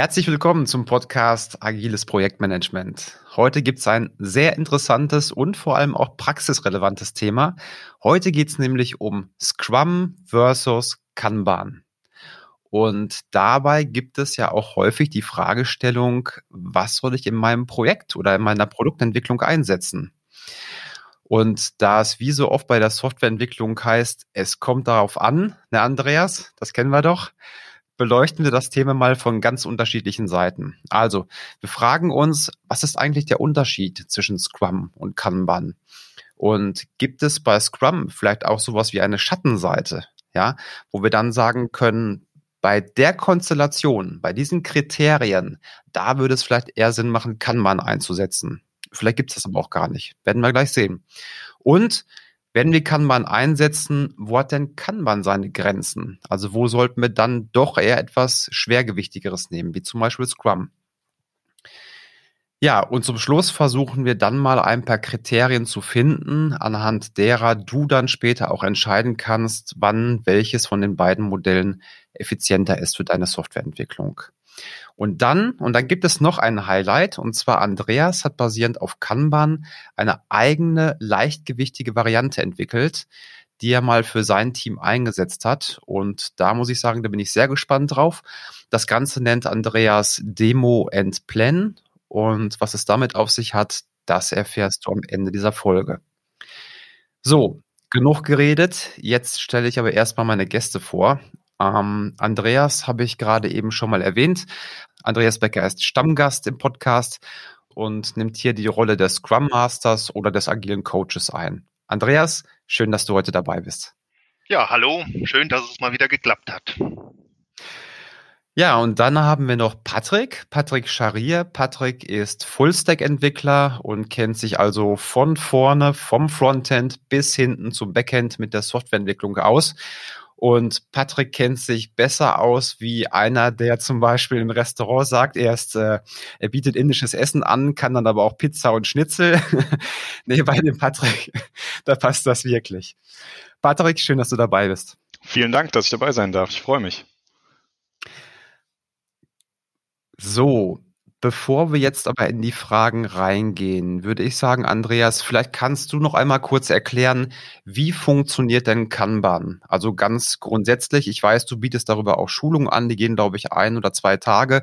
Herzlich willkommen zum Podcast Agiles Projektmanagement. Heute gibt es ein sehr interessantes und vor allem auch praxisrelevantes Thema. Heute geht es nämlich um Scrum versus Kanban. Und dabei gibt es ja auch häufig die Fragestellung, was soll ich in meinem Projekt oder in meiner Produktentwicklung einsetzen? Und da es wie so oft bei der Softwareentwicklung heißt, es kommt darauf an, ne Andreas, das kennen wir doch, beleuchten wir das Thema mal von ganz unterschiedlichen Seiten. Also, wir fragen uns, was ist eigentlich der Unterschied zwischen Scrum und Kanban? Und gibt es bei Scrum vielleicht auch sowas wie eine Schattenseite, ja, wo wir dann sagen können, bei der Konstellation, bei diesen Kriterien, da würde es vielleicht eher Sinn machen, Kanban einzusetzen. Vielleicht gibt es das aber auch gar nicht. Werden wir gleich sehen. Und wenn wir Kanban einsetzen, wo hat denn Kanban seine Grenzen? Also wo sollten wir dann doch eher etwas Schwergewichtigeres nehmen, wie zum Beispiel Scrum? Ja, und zum Schluss versuchen wir dann mal ein paar Kriterien zu finden, anhand derer du dann später auch entscheiden kannst, wann welches von den beiden Modellen effizienter ist für deine Softwareentwicklung. Und dann, und dann gibt es noch ein Highlight, und zwar Andreas hat basierend auf Kanban eine eigene leichtgewichtige Variante entwickelt, die er mal für sein Team eingesetzt hat. Und da muss ich sagen, da bin ich sehr gespannt drauf. Das Ganze nennt Andreas Demo and Plan. Und was es damit auf sich hat, das erfährst du am Ende dieser Folge. So, genug geredet. Jetzt stelle ich aber erstmal meine Gäste vor. Ähm, Andreas habe ich gerade eben schon mal erwähnt. Andreas Becker ist Stammgast im Podcast und nimmt hier die Rolle des Scrum Masters oder des agilen Coaches ein. Andreas, schön, dass du heute dabei bist. Ja, hallo, schön, dass es mal wieder geklappt hat. Ja, und dann haben wir noch Patrick, Patrick Scharier. Patrick ist Fullstack-Entwickler und kennt sich also von vorne, vom Frontend bis hinten zum Backend mit der Softwareentwicklung aus und Patrick kennt sich besser aus wie einer, der zum Beispiel im Restaurant sagt, er, ist, äh, er bietet indisches Essen an, kann dann aber auch Pizza und Schnitzel. nee, bei dem Patrick, da passt das wirklich. Patrick, schön, dass du dabei bist. Vielen Dank, dass ich dabei sein darf. Ich freue mich. So, Bevor wir jetzt aber in die Fragen reingehen, würde ich sagen, Andreas, vielleicht kannst du noch einmal kurz erklären, wie funktioniert denn Kanban? Also ganz grundsätzlich, ich weiß, du bietest darüber auch Schulungen an, die gehen, glaube ich, ein oder zwei Tage.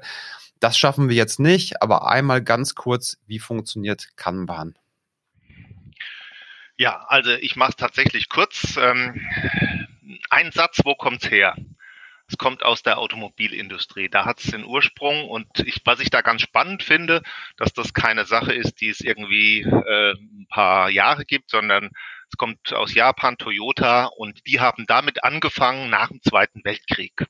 Das schaffen wir jetzt nicht, aber einmal ganz kurz, wie funktioniert Kanban? Ja, also ich mache es tatsächlich kurz. Ähm, ein Satz, wo kommt's her? Es kommt aus der Automobilindustrie. Da hat es den Ursprung und ich, was ich da ganz spannend finde, dass das keine Sache ist, die es irgendwie äh, ein paar Jahre gibt, sondern es kommt aus Japan, Toyota und die haben damit angefangen nach dem Zweiten Weltkrieg.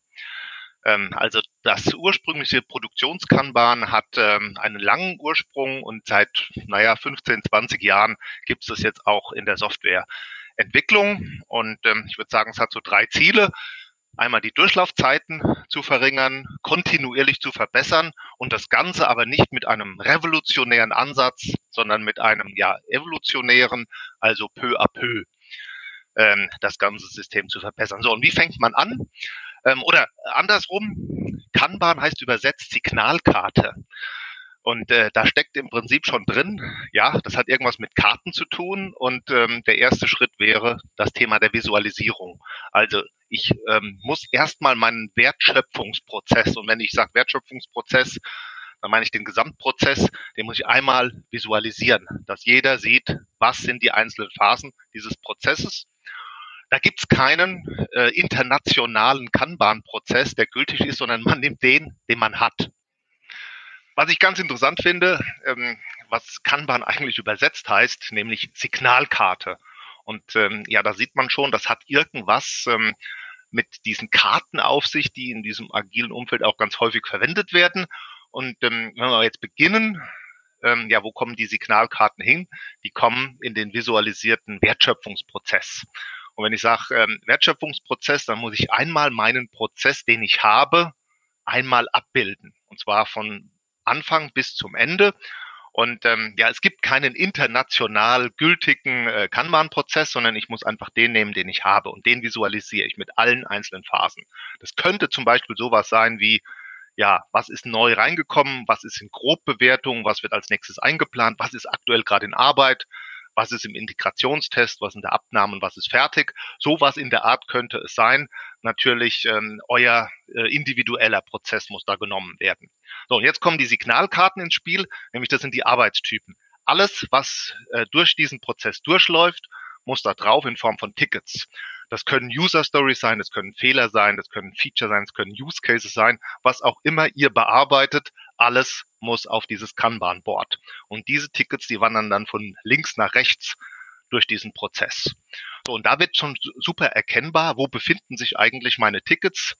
Ähm, also das ursprüngliche Produktionskanban hat ähm, einen langen Ursprung und seit, naja, 15, 20 Jahren gibt es das jetzt auch in der Softwareentwicklung. Und ähm, ich würde sagen, es hat so drei Ziele einmal die Durchlaufzeiten zu verringern, kontinuierlich zu verbessern und das Ganze aber nicht mit einem revolutionären Ansatz, sondern mit einem ja evolutionären, also peu à peu ähm, das ganze System zu verbessern. So, und wie fängt man an? Ähm, oder andersrum, Kanban heißt übersetzt Signalkarte. Und äh, da steckt im Prinzip schon drin, ja, das hat irgendwas mit Karten zu tun. Und ähm, der erste Schritt wäre das Thema der Visualisierung. Also ich ähm, muss erstmal meinen Wertschöpfungsprozess, und wenn ich sage Wertschöpfungsprozess, dann meine ich den Gesamtprozess, den muss ich einmal visualisieren, dass jeder sieht, was sind die einzelnen Phasen dieses Prozesses. Da gibt's keinen äh, internationalen Kanban-Prozess, der gültig ist, sondern man nimmt den, den man hat. Was ich ganz interessant finde, ähm, was Kanban eigentlich übersetzt heißt, nämlich Signalkarte. Und ähm, ja, da sieht man schon, das hat irgendwas ähm, mit diesen Karten auf sich, die in diesem agilen Umfeld auch ganz häufig verwendet werden. Und ähm, wenn wir jetzt beginnen, ähm, ja, wo kommen die Signalkarten hin? Die kommen in den visualisierten Wertschöpfungsprozess. Und wenn ich sage ähm, Wertschöpfungsprozess, dann muss ich einmal meinen Prozess, den ich habe, einmal abbilden. Und zwar von Anfang bis zum Ende. Und ähm, ja, es gibt keinen international gültigen äh, Kanban-Prozess, sondern ich muss einfach den nehmen, den ich habe und den visualisiere ich mit allen einzelnen Phasen. Das könnte zum Beispiel sowas sein wie, ja, was ist neu reingekommen, was ist in Grobbewertung, was wird als nächstes eingeplant, was ist aktuell gerade in Arbeit, was ist im Integrationstest, was in der Abnahme und was ist fertig. Sowas in der Art könnte es sein. Natürlich ähm, euer äh, individueller Prozess muss da genommen werden. So, und jetzt kommen die Signalkarten ins Spiel, nämlich das sind die Arbeitstypen. Alles, was äh, durch diesen Prozess durchläuft, muss da drauf in Form von Tickets. Das können User Stories sein, das können Fehler sein, das können Feature sein, das können Use Cases sein, was auch immer ihr bearbeitet, alles muss auf dieses Kanban-Board. Und diese Tickets, die wandern dann von links nach rechts durch diesen Prozess. So, und da wird schon super erkennbar, wo befinden sich eigentlich meine Tickets,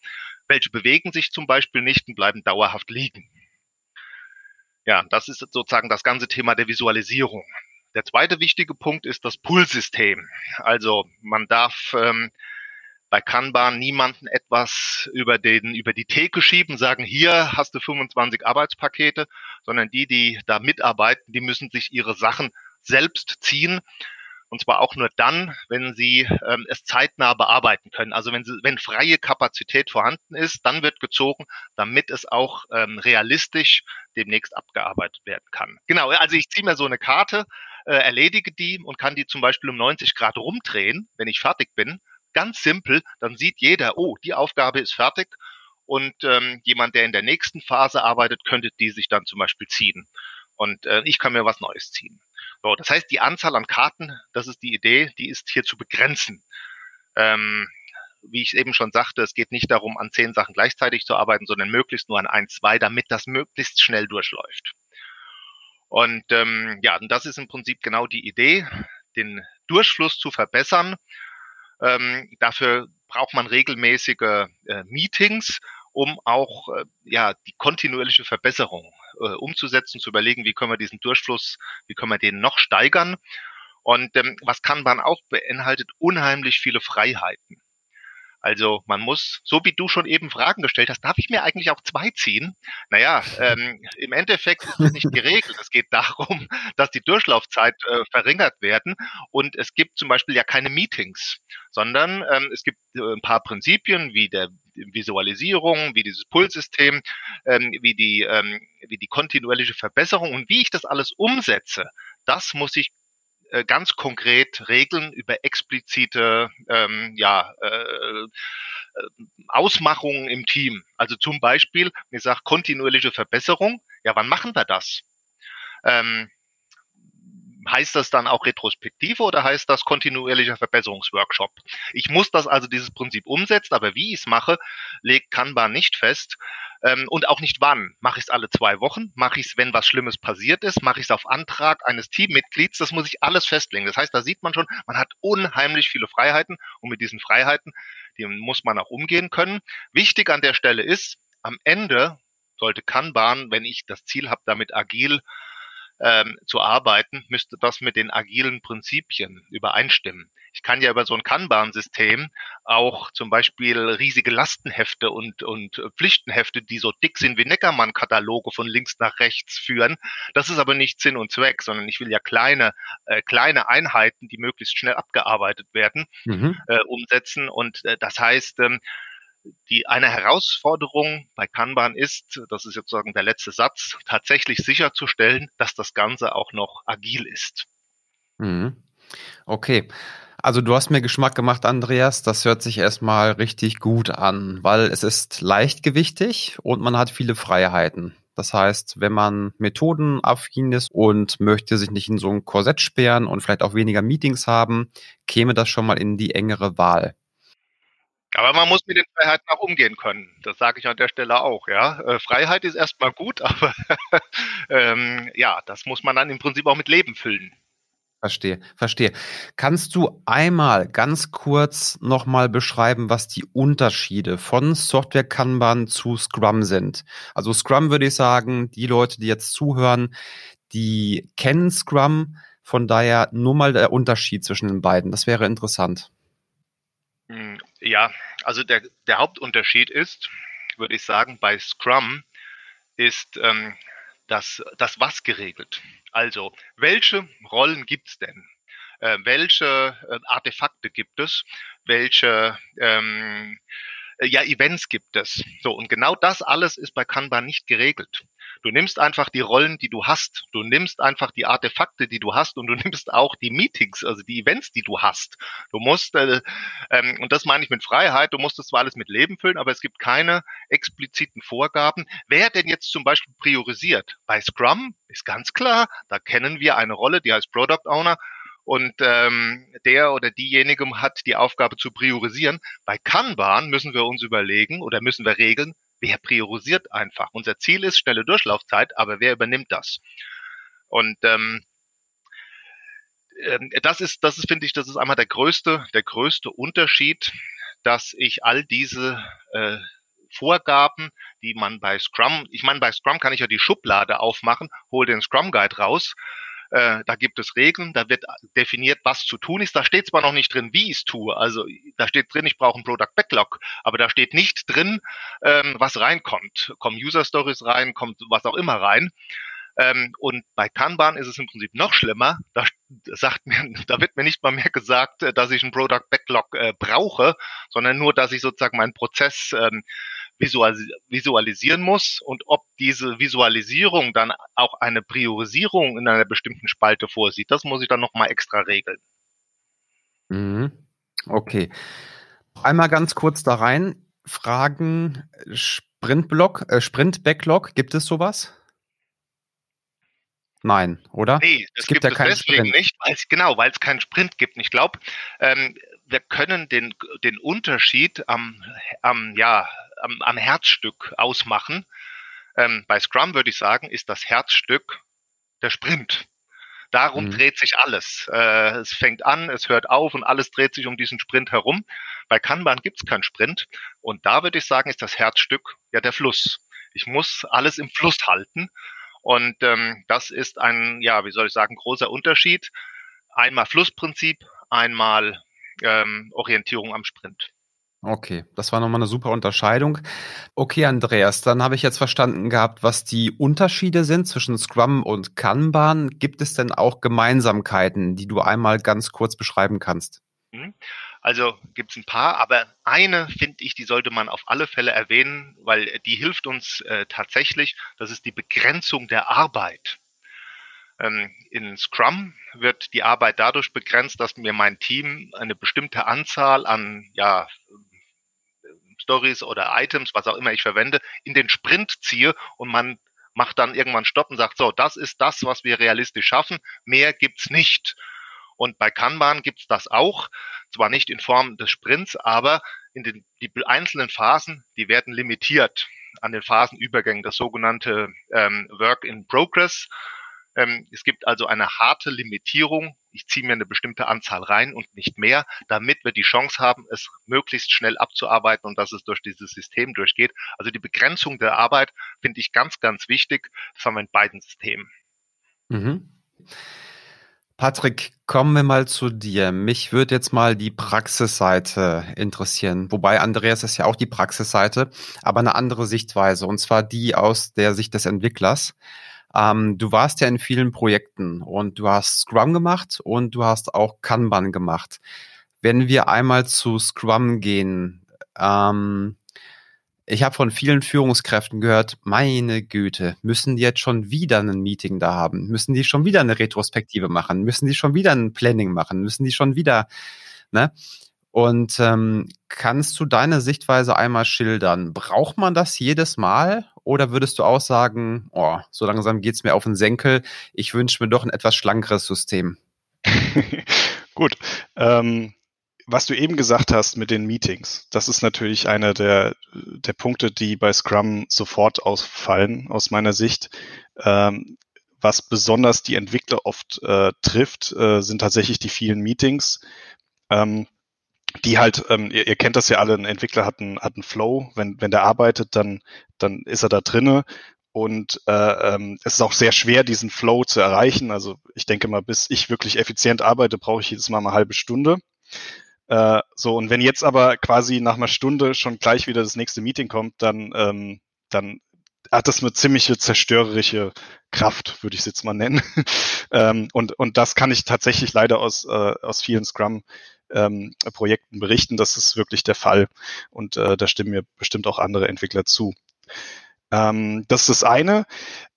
welche bewegen sich zum Beispiel nicht und bleiben dauerhaft liegen. Ja, das ist sozusagen das ganze Thema der Visualisierung. Der zweite wichtige Punkt ist das Pull-System. Also man darf ähm, bei Kanban niemanden etwas über den über die Theke schieben, sagen hier hast du 25 Arbeitspakete, sondern die, die da mitarbeiten, die müssen sich ihre Sachen selbst ziehen und zwar auch nur dann, wenn sie ähm, es zeitnah bearbeiten können. Also wenn, sie, wenn freie Kapazität vorhanden ist, dann wird gezogen, damit es auch ähm, realistisch demnächst abgearbeitet werden kann. Genau, also ich ziehe mir so eine Karte, äh, erledige die und kann die zum Beispiel um 90 Grad rumdrehen, wenn ich fertig bin. Ganz simpel, dann sieht jeder, oh, die Aufgabe ist fertig und ähm, jemand, der in der nächsten Phase arbeitet, könnte die sich dann zum Beispiel ziehen. Und äh, ich kann mir was Neues ziehen. So, das heißt, die Anzahl an Karten, das ist die Idee, die ist hier zu begrenzen. Ähm, wie ich eben schon sagte, es geht nicht darum, an zehn Sachen gleichzeitig zu arbeiten, sondern möglichst nur an ein, zwei, damit das möglichst schnell durchläuft. Und ähm, ja, und das ist im Prinzip genau die Idee, den Durchfluss zu verbessern. Ähm, dafür braucht man regelmäßige äh, Meetings, um auch äh, ja die kontinuierliche Verbesserung äh, umzusetzen, zu überlegen, wie können wir diesen Durchfluss, wie können wir den noch steigern. Und ähm, was Kanban auch beinhaltet, unheimlich viele Freiheiten. Also man muss, so wie du schon eben Fragen gestellt hast, darf ich mir eigentlich auch zwei ziehen? Naja, ähm, im Endeffekt ist das nicht geregelt. Es geht darum, dass die Durchlaufzeit äh, verringert werden und es gibt zum Beispiel ja keine Meetings, sondern ähm, es gibt äh, ein paar Prinzipien wie der Visualisierung, wie dieses Pulssystem, ähm, wie die ähm, wie die kontinuierliche Verbesserung und wie ich das alles umsetze. Das muss ich äh, ganz konkret regeln über explizite ähm, ja, äh, äh, Ausmachungen im Team. Also zum Beispiel, ich sage kontinuierliche Verbesserung. Ja, wann machen wir das? Ähm, heißt das dann auch Retrospektive oder heißt das kontinuierlicher Verbesserungsworkshop? Ich muss das also dieses Prinzip umsetzen, aber wie ich es mache, legt Kanban nicht fest ähm, und auch nicht wann. Mache ich es alle zwei Wochen? Mache ich es, wenn was Schlimmes passiert ist? Mache ich es auf Antrag eines Teammitglieds? Das muss ich alles festlegen. Das heißt, da sieht man schon, man hat unheimlich viele Freiheiten und mit diesen Freiheiten, die muss man auch umgehen können. Wichtig an der Stelle ist, am Ende sollte Kanban, wenn ich das Ziel habe, damit agil ähm, zu arbeiten, müsste das mit den agilen Prinzipien übereinstimmen. Ich kann ja über so ein Kanban-System auch zum Beispiel riesige Lastenhefte und, und Pflichtenhefte, die so dick sind wie Neckermann-Kataloge von links nach rechts führen. Das ist aber nicht Sinn und Zweck, sondern ich will ja kleine, äh, kleine Einheiten, die möglichst schnell abgearbeitet werden, mhm. äh, umsetzen. Und äh, das heißt, ähm, die eine Herausforderung bei Kanban ist, das ist jetzt sozusagen der letzte Satz, tatsächlich sicherzustellen, dass das Ganze auch noch agil ist. Mhm. Okay. Also du hast mir Geschmack gemacht, Andreas. Das hört sich erstmal richtig gut an, weil es ist leichtgewichtig und man hat viele Freiheiten. Das heißt, wenn man methodenaffin ist und möchte sich nicht in so ein Korsett sperren und vielleicht auch weniger Meetings haben, käme das schon mal in die engere Wahl. Aber man muss mit den Freiheiten auch umgehen können. Das sage ich an der Stelle auch. Ja, äh, Freiheit ist erstmal gut, aber ähm, ja, das muss man dann im Prinzip auch mit Leben füllen. Verstehe, verstehe. Kannst du einmal ganz kurz nochmal beschreiben, was die Unterschiede von Software Kanban zu Scrum sind? Also Scrum würde ich sagen, die Leute, die jetzt zuhören, die kennen Scrum. Von daher nur mal der Unterschied zwischen den beiden. Das wäre interessant. Hm, ja, also der, der Hauptunterschied ist, würde ich sagen, bei Scrum ist ähm, das, das Was geregelt. Also, welche Rollen gibt es denn? Äh, welche äh, Artefakte gibt es? Welche ähm, äh, ja, Events gibt es. So, und genau das alles ist bei Kanban nicht geregelt. Du nimmst einfach die Rollen, die du hast. Du nimmst einfach die Artefakte, die du hast und du nimmst auch die Meetings, also die Events, die du hast. Du musst, äh, ähm, und das meine ich mit Freiheit, du musst das zwar alles mit Leben füllen, aber es gibt keine expliziten Vorgaben. Wer denn jetzt zum Beispiel priorisiert? Bei Scrum ist ganz klar, da kennen wir eine Rolle, die heißt Product Owner und ähm, der oder diejenige hat die Aufgabe zu priorisieren. Bei Kanban müssen wir uns überlegen oder müssen wir regeln, wer priorisiert einfach. Unser Ziel ist schnelle Durchlaufzeit, aber wer übernimmt das? Und ähm, ähm das ist, das ist, finde ich, das ist einmal der größte, der größte Unterschied, dass ich all diese äh, Vorgaben, die man bei Scrum, ich meine, bei Scrum kann ich ja die Schublade aufmachen, hole den Scrum Guide raus äh, da gibt es Regeln, da wird definiert, was zu tun ist. Da steht zwar noch nicht drin, wie ich es tue. Also da steht drin, ich brauche einen Product Backlog, aber da steht nicht drin, ähm, was reinkommt. Kommen User Stories rein, kommt was auch immer rein. Ähm, und bei Kanban ist es im Prinzip noch schlimmer. Da sagt mir, da wird mir nicht mal mehr gesagt, äh, dass ich einen Product Backlog äh, brauche, sondern nur, dass ich sozusagen meinen Prozess ähm, visualisieren muss und ob diese Visualisierung dann auch eine Priorisierung in einer bestimmten Spalte vorsieht, das muss ich dann nochmal extra regeln. Mhm. Okay. Einmal ganz kurz da rein. Fragen Sprintblock, äh, Sprint-Backlog, gibt es sowas? Nein, oder? Nee, es gibt, gibt ja es deswegen Sprint. nicht, weil es genau, weil es keinen Sprint gibt. ich glaube, ähm, wir können den, den Unterschied am, am, ja, am, am Herzstück ausmachen. Ähm, bei Scrum würde ich sagen, ist das Herzstück der Sprint. Darum mhm. dreht sich alles. Äh, es fängt an, es hört auf und alles dreht sich um diesen Sprint herum. Bei Kanban gibt es keinen Sprint. Und da würde ich sagen, ist das Herzstück ja der Fluss. Ich muss alles im Fluss halten. Und ähm, das ist ein, ja, wie soll ich sagen, großer Unterschied. Einmal Flussprinzip, einmal ähm, Orientierung am Sprint. Okay, das war nochmal eine super Unterscheidung. Okay, Andreas, dann habe ich jetzt verstanden gehabt, was die Unterschiede sind zwischen Scrum und Kanban. Gibt es denn auch Gemeinsamkeiten, die du einmal ganz kurz beschreiben kannst? Mhm. Also gibt es ein paar, aber eine finde ich, die sollte man auf alle Fälle erwähnen, weil die hilft uns äh, tatsächlich. Das ist die Begrenzung der Arbeit. Ähm, in Scrum wird die Arbeit dadurch begrenzt, dass mir mein Team eine bestimmte Anzahl an ja, Stories oder Items, was auch immer ich verwende, in den Sprint ziehe und man macht dann irgendwann Stopp und sagt, so, das ist das, was wir realistisch schaffen, mehr gibt's nicht. Und bei Kanban gibt's das auch, zwar nicht in Form des Sprints, aber in den die einzelnen Phasen, die werden limitiert an den Phasenübergängen, das sogenannte ähm, Work in Progress. Ähm, es gibt also eine harte Limitierung. Ich ziehe mir eine bestimmte Anzahl rein und nicht mehr, damit wir die Chance haben, es möglichst schnell abzuarbeiten und dass es durch dieses System durchgeht. Also die Begrenzung der Arbeit finde ich ganz, ganz wichtig. Das haben wir in beiden Systemen. Mhm. Patrick, kommen wir mal zu dir. Mich würde jetzt mal die Praxisseite interessieren. Wobei Andreas ist ja auch die Praxisseite, aber eine andere Sichtweise. Und zwar die aus der Sicht des Entwicklers. Ähm, du warst ja in vielen Projekten und du hast Scrum gemacht und du hast auch Kanban gemacht. Wenn wir einmal zu Scrum gehen, ähm, ich habe von vielen Führungskräften gehört, meine Güte, müssen die jetzt schon wieder ein Meeting da haben? Müssen die schon wieder eine Retrospektive machen? Müssen die schon wieder ein Planning machen? Müssen die schon wieder, ne? Und ähm, kannst du deine Sichtweise einmal schildern? Braucht man das jedes Mal? Oder würdest du auch sagen, oh, so langsam geht's mir auf den Senkel, ich wünsche mir doch ein etwas schlankeres System? Gut. Ähm, was du eben gesagt hast mit den Meetings, das ist natürlich einer der, der Punkte, die bei Scrum sofort ausfallen, aus meiner Sicht. Ähm, was besonders die Entwickler oft äh, trifft, äh, sind tatsächlich die vielen Meetings. Ähm, die halt, ähm, ihr, ihr kennt das ja alle, ein Entwickler hat einen, hat einen Flow, wenn, wenn der arbeitet, dann, dann ist er da drinne und äh, ähm, es ist auch sehr schwer, diesen Flow zu erreichen. Also ich denke mal, bis ich wirklich effizient arbeite, brauche ich jedes Mal eine halbe Stunde. Äh, so, und wenn jetzt aber quasi nach einer Stunde schon gleich wieder das nächste Meeting kommt, dann, ähm, dann hat das eine ziemliche zerstörerische Kraft, würde ich es jetzt mal nennen. ähm, und, und das kann ich tatsächlich leider aus, äh, aus vielen Scrum ähm, Projekten berichten, das ist wirklich der Fall. Und äh, da stimmen mir bestimmt auch andere Entwickler zu. Ähm, das ist das eine.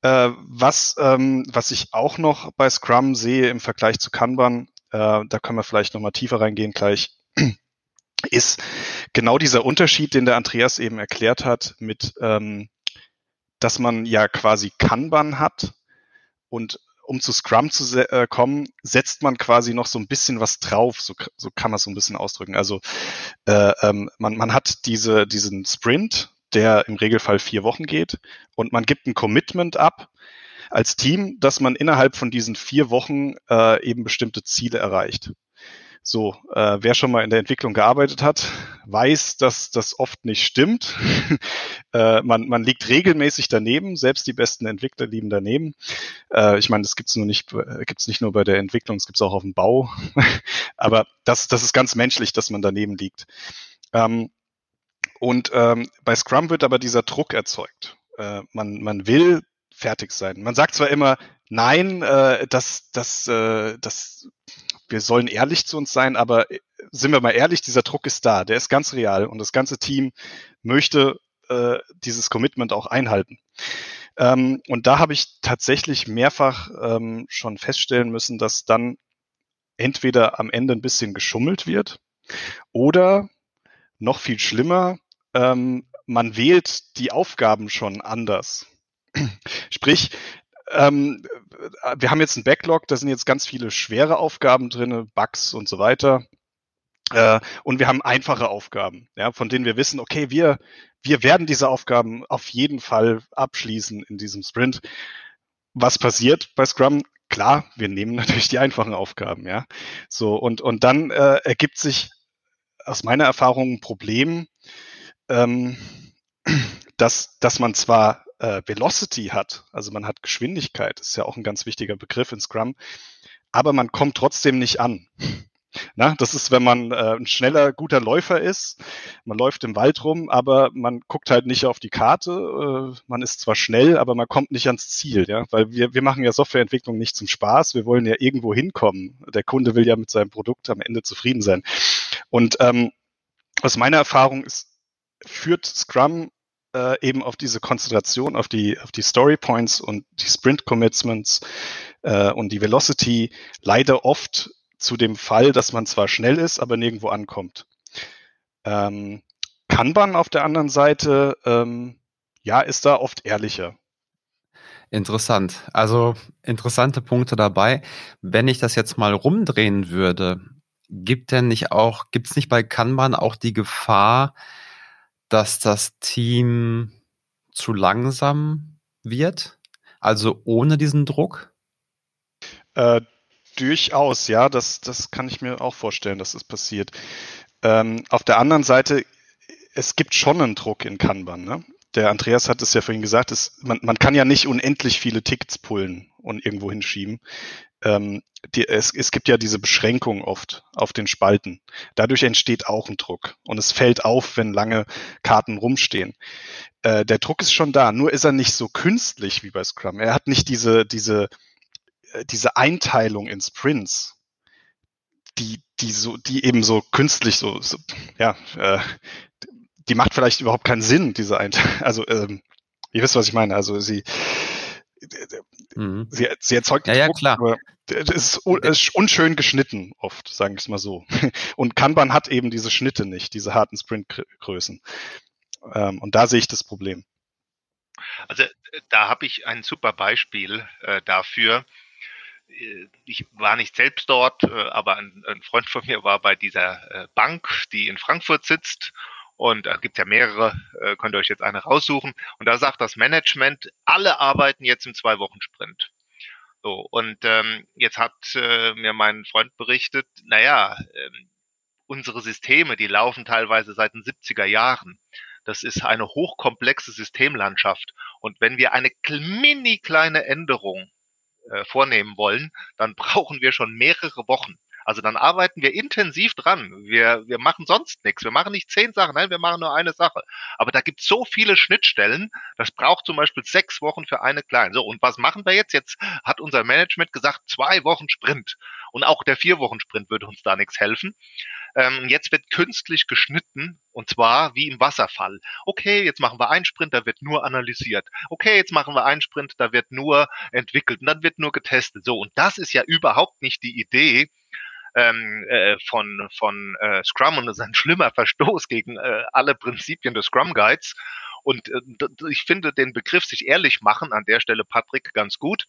Äh, was, ähm, was ich auch noch bei Scrum sehe im Vergleich zu Kanban, äh, da können wir vielleicht nochmal tiefer reingehen gleich, ist genau dieser Unterschied, den der Andreas eben erklärt hat, mit, ähm, dass man ja quasi Kanban hat und um zu Scrum zu äh, kommen, setzt man quasi noch so ein bisschen was drauf, so, so kann man es so ein bisschen ausdrücken. Also äh, ähm, man, man hat diese, diesen Sprint, der im Regelfall vier Wochen geht, und man gibt ein Commitment ab als Team, dass man innerhalb von diesen vier Wochen äh, eben bestimmte Ziele erreicht. So, äh, wer schon mal in der Entwicklung gearbeitet hat, weiß, dass das oft nicht stimmt. äh, man, man liegt regelmäßig daneben, selbst die besten Entwickler liegen daneben. Äh, ich meine, das gibt's nur nicht, äh, gibt's nicht nur bei der Entwicklung, es gibt's auch auf dem Bau. Aber das, das ist ganz menschlich, dass man daneben liegt. Ähm, und ähm, bei Scrum wird aber dieser Druck erzeugt. Äh, man, man will fertig sein. Man sagt zwar immer, nein, äh, das, das, äh, das wir sollen ehrlich zu uns sein, aber äh, sind wir mal ehrlich, dieser Druck ist da, der ist ganz real und das ganze Team möchte äh, dieses Commitment auch einhalten. Ähm, und da habe ich tatsächlich mehrfach ähm, schon feststellen müssen, dass dann entweder am Ende ein bisschen geschummelt wird oder noch viel schlimmer, ähm, man wählt die Aufgaben schon anders. Sprich, ähm, wir haben jetzt einen Backlog, da sind jetzt ganz viele schwere Aufgaben drin, Bugs und so weiter. Äh, und wir haben einfache Aufgaben, ja, von denen wir wissen, okay, wir, wir werden diese Aufgaben auf jeden Fall abschließen in diesem Sprint. Was passiert bei Scrum? Klar, wir nehmen natürlich die einfachen Aufgaben, ja. So, und, und dann äh, ergibt sich aus meiner Erfahrung ein Problem, ähm, dass, dass man zwar äh, Velocity hat, also man hat Geschwindigkeit, ist ja auch ein ganz wichtiger Begriff in Scrum, aber man kommt trotzdem nicht an. Na, das ist, wenn man äh, ein schneller, guter Läufer ist. Man läuft im Wald rum, aber man guckt halt nicht auf die Karte. Äh, man ist zwar schnell, aber man kommt nicht ans Ziel, ja, weil wir, wir machen ja Softwareentwicklung nicht zum Spaß. Wir wollen ja irgendwo hinkommen. Der Kunde will ja mit seinem Produkt am Ende zufrieden sein. Und ähm, aus meiner Erfahrung ist, führt Scrum äh, eben auf diese Konzentration, auf die, auf die Story Points und die Sprint Commitments äh, und die Velocity leider oft zu dem Fall, dass man zwar schnell ist, aber nirgendwo ankommt. Ähm, Kanban auf der anderen Seite, ähm, ja, ist da oft ehrlicher. Interessant. Also interessante Punkte dabei. Wenn ich das jetzt mal rumdrehen würde, gibt denn nicht auch, gibt es nicht bei Kanban auch die Gefahr, dass das Team zu langsam wird? Also ohne diesen Druck? Äh, durchaus, ja, das, das kann ich mir auch vorstellen, dass es das passiert. Ähm, auf der anderen Seite, es gibt schon einen Druck in Kanban. Ne? Der Andreas hat es ja vorhin gesagt, es, man, man kann ja nicht unendlich viele Tickets pullen und irgendwo hinschieben ähm, die, es, es gibt ja diese Beschränkung oft auf den Spalten. Dadurch entsteht auch ein Druck und es fällt auf, wenn lange Karten rumstehen. Äh, der Druck ist schon da, nur ist er nicht so künstlich wie bei Scrum. Er hat nicht diese, diese, äh, diese Einteilung in Sprints, die, die so, die eben so künstlich so, so ja, äh, die macht vielleicht überhaupt keinen Sinn, diese Einteilung. Also, ähm, ihr wisst, was ich meine. Also sie, Mhm. Sie, sie erzeugt ja, ja, Druck, klar. aber es ist, ist unschön geschnitten oft, sagen wir es mal so. Und Kanban hat eben diese Schnitte nicht, diese harten Sprintgrößen. Ähm, und da sehe ich das Problem. Also da habe ich ein super Beispiel äh, dafür. Äh, ich war nicht selbst dort, äh, aber ein, ein, Freund von mir war bei dieser äh, Bank, die in Frankfurt sitzt und da gibt ja mehrere, äh, könnt ihr euch jetzt eine raussuchen. Und da sagt das Management, alle arbeiten jetzt im Zwei-Wochen-Sprint. So, und ähm, jetzt hat äh, mir mein Freund berichtet, naja, ähm, unsere Systeme, die laufen teilweise seit den 70er Jahren. Das ist eine hochkomplexe Systemlandschaft. Und wenn wir eine mini kleine Änderung äh, vornehmen wollen, dann brauchen wir schon mehrere Wochen. Also dann arbeiten wir intensiv dran. Wir, wir machen sonst nichts. Wir machen nicht zehn Sachen, nein, wir machen nur eine Sache. Aber da gibt es so viele Schnittstellen, das braucht zum Beispiel sechs Wochen für eine kleine. So, und was machen wir jetzt? Jetzt hat unser Management gesagt, zwei Wochen Sprint. Und auch der vier Wochen Sprint würde uns da nichts helfen. Ähm, jetzt wird künstlich geschnitten und zwar wie im Wasserfall. Okay, jetzt machen wir einen Sprint, da wird nur analysiert. Okay, jetzt machen wir einen Sprint, da wird nur entwickelt und dann wird nur getestet. So, und das ist ja überhaupt nicht die Idee, ähm, äh, von, von äh, Scrum und das ist ein schlimmer Verstoß gegen äh, alle Prinzipien des Scrum Guides. Und äh, ich finde den Begriff sich ehrlich machen an der Stelle, Patrick, ganz gut.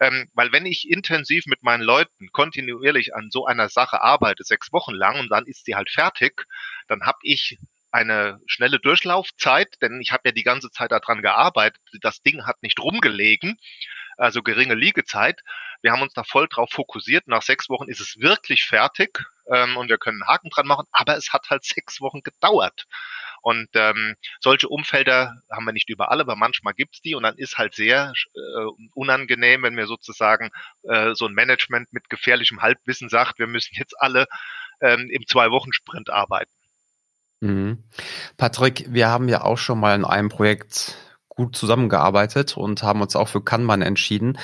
Ähm, weil wenn ich intensiv mit meinen Leuten kontinuierlich an so einer Sache arbeite, sechs Wochen lang, und dann ist sie halt fertig, dann habe ich eine schnelle Durchlaufzeit, denn ich habe ja die ganze Zeit daran gearbeitet. Das Ding hat nicht rumgelegen, also geringe Liegezeit. Wir haben uns da voll drauf fokussiert. Nach sechs Wochen ist es wirklich fertig ähm, und wir können einen Haken dran machen, aber es hat halt sechs Wochen gedauert. Und ähm, solche Umfelder haben wir nicht überall, aber manchmal gibt's die und dann ist halt sehr äh, unangenehm, wenn mir sozusagen äh, so ein Management mit gefährlichem Halbwissen sagt, wir müssen jetzt alle ähm, im Zwei-Wochen-Sprint arbeiten. Mhm. Patrick, wir haben ja auch schon mal in einem Projekt gut zusammengearbeitet und haben uns auch für Kanban entschieden.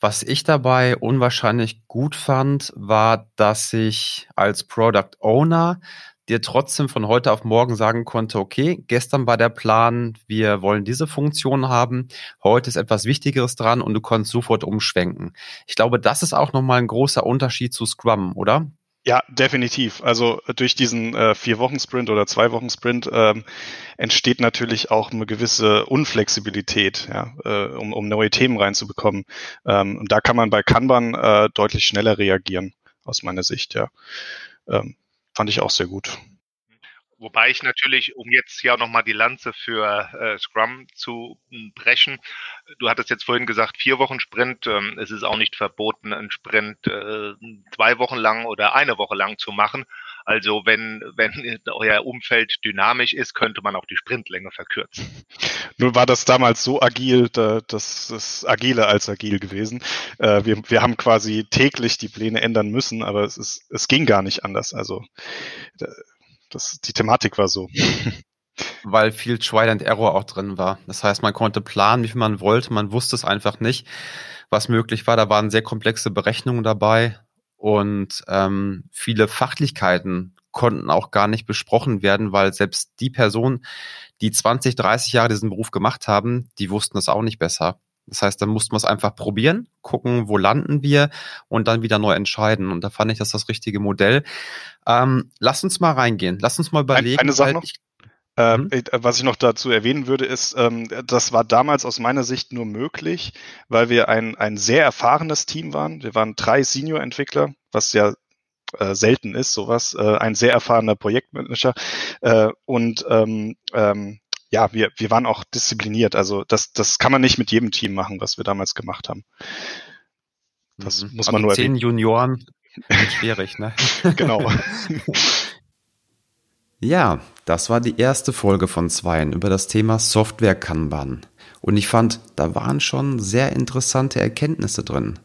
Was ich dabei unwahrscheinlich gut fand, war, dass ich als Product Owner dir trotzdem von heute auf morgen sagen konnte, okay, gestern war der Plan, wir wollen diese Funktion haben, heute ist etwas Wichtigeres dran und du konntest sofort umschwenken. Ich glaube, das ist auch nochmal ein großer Unterschied zu Scrum, oder? Ja, definitiv. Also durch diesen äh, Vier-Wochen-Sprint oder Zwei-Wochen-Sprint ähm, entsteht natürlich auch eine gewisse Unflexibilität, ja, äh, um, um neue Themen reinzubekommen. Ähm, und da kann man bei Kanban äh, deutlich schneller reagieren, aus meiner Sicht, ja. Ähm, fand ich auch sehr gut. Wobei ich natürlich, um jetzt ja nochmal die Lanze für äh, Scrum zu hm, brechen, du hattest jetzt vorhin gesagt, vier Wochen Sprint. Ähm, es ist auch nicht verboten, einen Sprint äh, zwei Wochen lang oder eine Woche lang zu machen. Also wenn, wenn euer Umfeld dynamisch ist, könnte man auch die Sprintlänge verkürzen. Nur war das damals so agil, da, das ist agiler als agil gewesen. Äh, wir, wir haben quasi täglich die Pläne ändern müssen, aber es, ist, es ging gar nicht anders. Also das, die Thematik war so. Weil viel Trial and Error auch drin war. Das heißt, man konnte planen, wie viel man wollte, man wusste es einfach nicht, was möglich war. Da waren sehr komplexe Berechnungen dabei. Und ähm, viele Fachlichkeiten konnten auch gar nicht besprochen werden, weil selbst die Personen, die 20, 30 Jahre diesen Beruf gemacht haben, die wussten es auch nicht besser. Das heißt, dann mussten wir es einfach probieren, gucken, wo landen wir und dann wieder neu entscheiden. Und da fand ich das das richtige Modell. Ähm, lass uns mal reingehen. Lass uns mal überlegen. Eine Sache noch. Ähm, mhm. was ich noch dazu erwähnen würde, ist, ähm, das war damals aus meiner Sicht nur möglich, weil wir ein, ein sehr erfahrenes Team waren. Wir waren drei Senior-Entwickler, was ja äh, selten ist, sowas, äh, ein sehr erfahrener Projektmanager äh, und ähm, ähm, ja, wir, wir waren auch diszipliniert. Also das, das kann man nicht mit jedem Team machen, was wir damals gemacht haben. Das mhm. muss man also nur zehn erwähnen. Junioren schwierig, ne? genau. Ja, das war die erste Folge von zweien über das Thema Software Kanban. Und ich fand, da waren schon sehr interessante Erkenntnisse drin.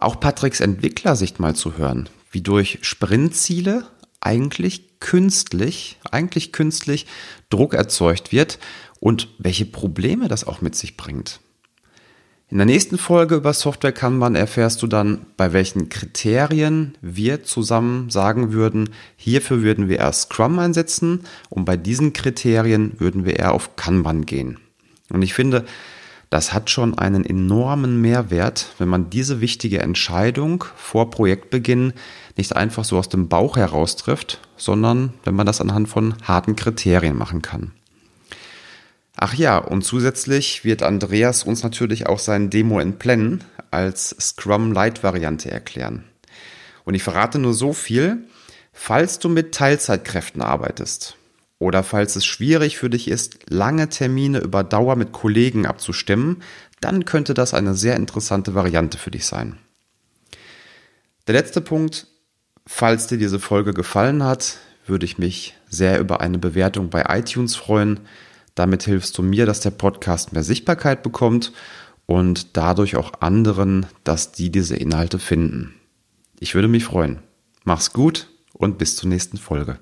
Auch Patricks Entwicklersicht mal zu hören, wie durch Sprintziele eigentlich künstlich, eigentlich künstlich Druck erzeugt wird und welche Probleme das auch mit sich bringt. In der nächsten Folge über Software Kanban erfährst du dann, bei welchen Kriterien wir zusammen sagen würden, hierfür würden wir erst Scrum einsetzen und bei diesen Kriterien würden wir eher auf Kanban gehen. Und ich finde, das hat schon einen enormen Mehrwert, wenn man diese wichtige Entscheidung vor Projektbeginn nicht einfach so aus dem Bauch heraus trifft, sondern wenn man das anhand von harten Kriterien machen kann. Ach ja, und zusätzlich wird Andreas uns natürlich auch sein Demo in Plen als Scrum Light Variante erklären. Und ich verrate nur so viel, falls du mit Teilzeitkräften arbeitest oder falls es schwierig für dich ist, lange Termine über Dauer mit Kollegen abzustimmen, dann könnte das eine sehr interessante Variante für dich sein. Der letzte Punkt, falls dir diese Folge gefallen hat, würde ich mich sehr über eine Bewertung bei iTunes freuen. Damit hilfst du mir, dass der Podcast mehr Sichtbarkeit bekommt und dadurch auch anderen, dass die diese Inhalte finden. Ich würde mich freuen. Mach's gut und bis zur nächsten Folge.